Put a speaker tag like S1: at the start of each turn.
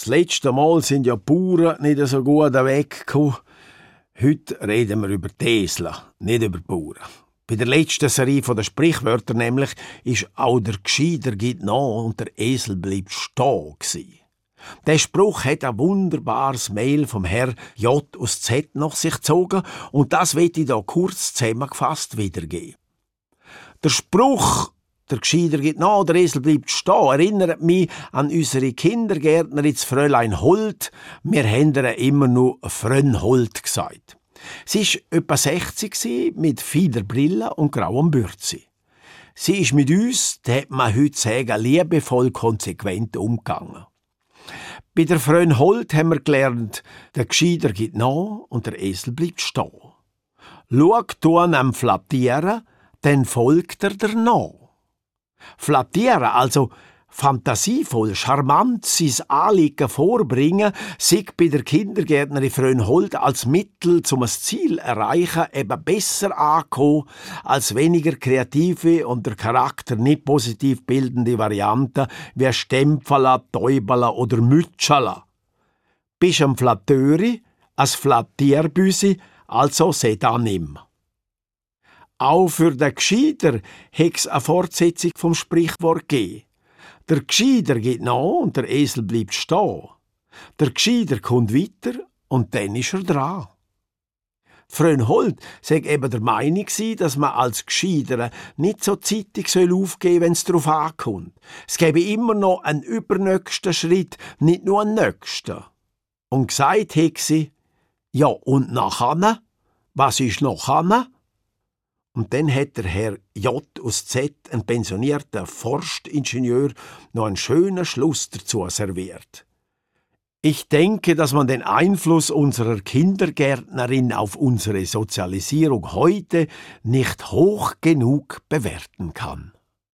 S1: Das letzte Mal sind ja Bauern nicht so gut weggekommen. Heute reden wir über die Esel, nicht über die Bauern. Bei der letzten Serie der Sprichwörter nämlich ist auch der Gescheiter geht nach und der Esel bleibt stehen gewesen. Der Spruch hat ein wunderbares Mail vom Herr J aus Z nach sich gezogen und das wird ich da kurz zusammengefasst wiedergeben. Der Spruch der Gescheiter geht nach, der Esel bleibt stehen, erinnert mich an unsere Kindergärtnerin Fräulein Holt. Wir haben ihr immer nur Frön Holt gesagt. Sie war etwa 60 mit Fiederbrille und grauem Bürzi. Sie ist mit uns, da hat man heute sagen, liebevoll konsequent umgegangen. Bei der Frön Holt haben wir gelernt, der Gescheiter geht nach und der Esel bleibt stehen. Schau du am Flattieren, dann folgt er der nach. Flattieren, also fantasievoll, charmant sein Anliegen vorbringen, sich bei der Kindergärtnerin Frönhold als Mittel zum Ziel erreichen eben besser ankommen als weniger kreative und der Charakter nicht positiv bildende Varianten wie Stempfala, Täubala oder Mütschala. Bist am Flatteuri, als Flattierbüsi, also seh da nimm. Auch für den Gescheiter hex a Fortsetzung vom Sprichwort gegeben. Der Gescheiter geht nach und der Esel bleibt stehen. Der Gescheiter kommt weiter und dann ist er dran. Frönhold sei eben der Meinung dass man als Gescheiter nicht so zeitig soll wenn es darauf ankommt. Es gäbe immer noch einen übernächsten Schritt, nicht nur einen nächsten. Und gesagt hat sie, ja, und nachher? Was ist noch nachher? Und dann hat der Herr J aus Z, ein pensionierter Forstingenieur, noch einen schönen Schluss dazu serviert. Ich denke, dass man den Einfluss unserer Kindergärtnerin auf unsere Sozialisierung heute nicht hoch genug bewerten kann.